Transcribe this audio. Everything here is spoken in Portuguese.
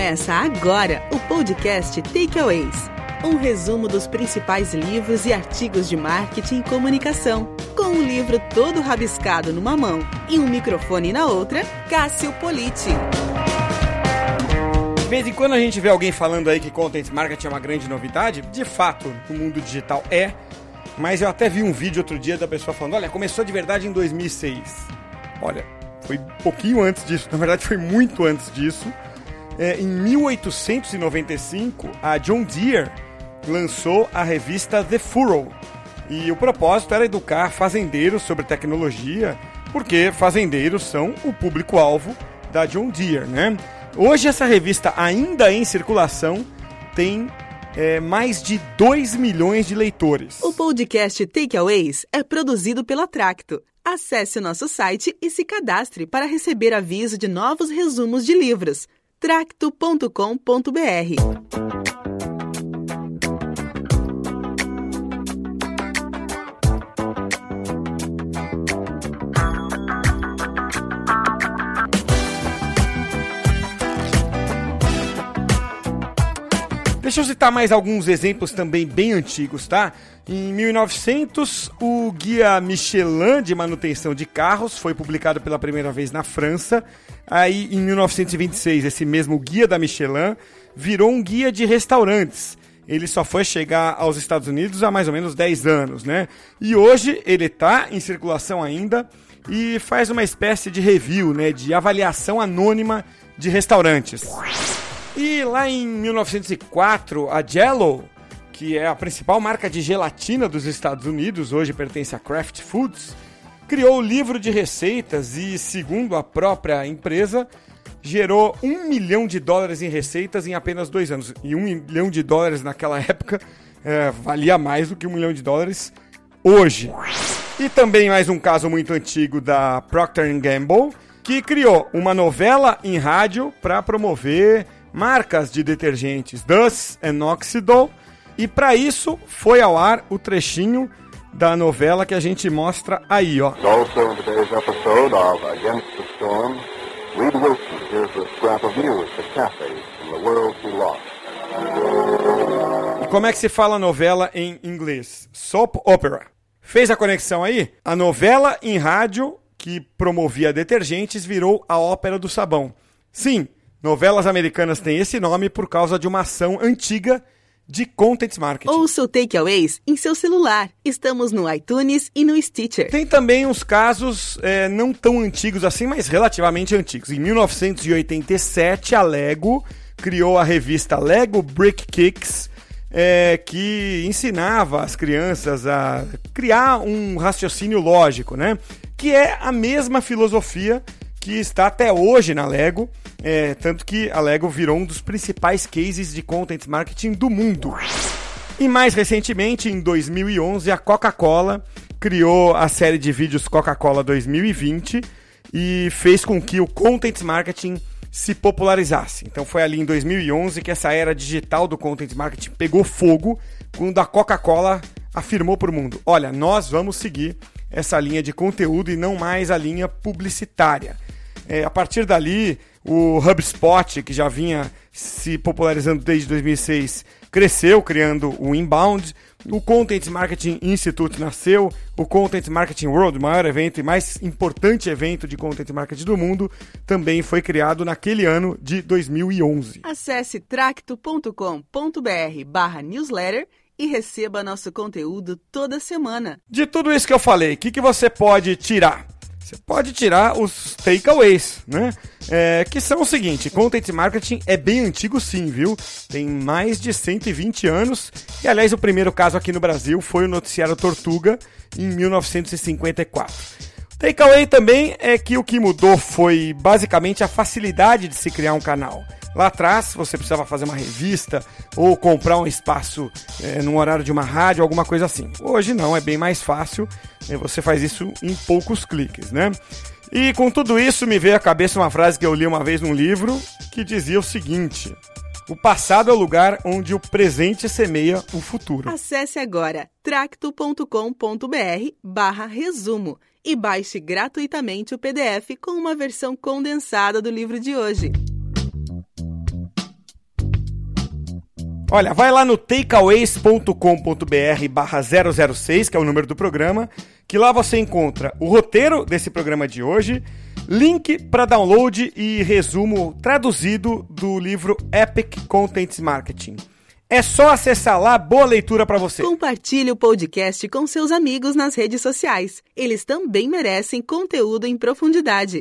Começa agora o podcast Takeaways. Um resumo dos principais livros e artigos de marketing e comunicação. Com o livro todo rabiscado numa mão e um microfone na outra, Cássio Politi. De vez em quando a gente vê alguém falando aí que content marketing é uma grande novidade. De fato, no mundo digital é. Mas eu até vi um vídeo outro dia da pessoa falando: olha, começou de verdade em 2006. Olha, foi um pouquinho antes disso, na verdade foi muito antes disso. É, em 1895, a John Deere lançou a revista The Furrow. E o propósito era educar fazendeiros sobre tecnologia, porque fazendeiros são o público-alvo da John Deere, né? Hoje essa revista ainda em circulação tem é, mais de 2 milhões de leitores. O podcast Takeaways é produzido pela Tracto. Acesse o nosso site e se cadastre para receber aviso de novos resumos de livros tracto.com.br. Deixa eu citar mais alguns exemplos também bem antigos, tá? Em 1900, o Guia Michelin de manutenção de carros foi publicado pela primeira vez na França. Aí, em 1926, esse mesmo Guia da Michelin virou um guia de restaurantes. Ele só foi chegar aos Estados Unidos há mais ou menos 10 anos, né? E hoje ele está em circulação ainda e faz uma espécie de review, né, de avaliação anônima de restaurantes. E lá em 1904, a Jello que é a principal marca de gelatina dos Estados Unidos, hoje pertence a Kraft Foods, criou o livro de receitas e, segundo a própria empresa, gerou um milhão de dólares em receitas em apenas dois anos. E um milhão de dólares naquela época é, valia mais do que um milhão de dólares hoje. E também mais um caso muito antigo da Procter Gamble, que criou uma novela em rádio para promover marcas de detergentes Dus e Oxidol e para isso foi ao ar o trechinho da novela que a gente mostra aí, ó. Also in today's episode of Against the Storm, Reed Wilson hears a scrap of news Kathy from the world lost. E como é que se fala novela em inglês? Soap opera. Fez a conexão aí? A novela em rádio que promovia detergentes virou a ópera do sabão. Sim, novelas americanas têm esse nome por causa de uma ação antiga de Content Marketing. Ouça o Takeaways em seu celular. Estamos no iTunes e no Stitcher. Tem também uns casos é, não tão antigos assim, mas relativamente antigos. Em 1987, a Lego criou a revista Lego Brick Kicks, é, que ensinava as crianças a criar um raciocínio lógico, né? Que é a mesma filosofia que está até hoje na Lego, é, tanto que a Lego virou um dos principais cases de content marketing do mundo. E mais recentemente, em 2011, a Coca-Cola criou a série de vídeos Coca-Cola 2020 e fez com que o content marketing se popularizasse. Então foi ali em 2011 que essa era digital do content marketing pegou fogo, quando a Coca-Cola afirmou para o mundo: olha, nós vamos seguir essa linha de conteúdo e não mais a linha publicitária. É, a partir dali, o HubSpot, que já vinha se popularizando desde 2006, cresceu, criando o Inbound. O Content Marketing Institute nasceu, o Content Marketing World, maior evento e mais importante evento de Content Marketing do mundo, também foi criado naquele ano de 2011. Acesse tracto.com.br barra newsletter e receba nosso conteúdo toda semana. De tudo isso que eu falei, o que, que você pode tirar? Você pode tirar os takeaways, né? É, que são o seguinte: content marketing é bem antigo, sim, viu? Tem mais de 120 anos. E aliás, o primeiro caso aqui no Brasil foi o noticiário Tortuga em 1954. Takeaway também é que o que mudou foi basicamente a facilidade de se criar um canal. Lá atrás você precisava fazer uma revista ou comprar um espaço é, num horário de uma rádio, alguma coisa assim. Hoje não, é bem mais fácil. É, você faz isso em poucos cliques, né? E com tudo isso me veio à cabeça uma frase que eu li uma vez num livro que dizia o seguinte: o passado é o lugar onde o presente semeia o futuro. Acesse agora tracto.com.br/barra resumo e baixe gratuitamente o PDF com uma versão condensada do livro de hoje. Olha, vai lá no takeaways.com.br barra 006, que é o número do programa, que lá você encontra o roteiro desse programa de hoje, link para download e resumo traduzido do livro Epic Content Marketing. É só acessar lá, boa leitura para você. Compartilhe o podcast com seus amigos nas redes sociais. Eles também merecem conteúdo em profundidade.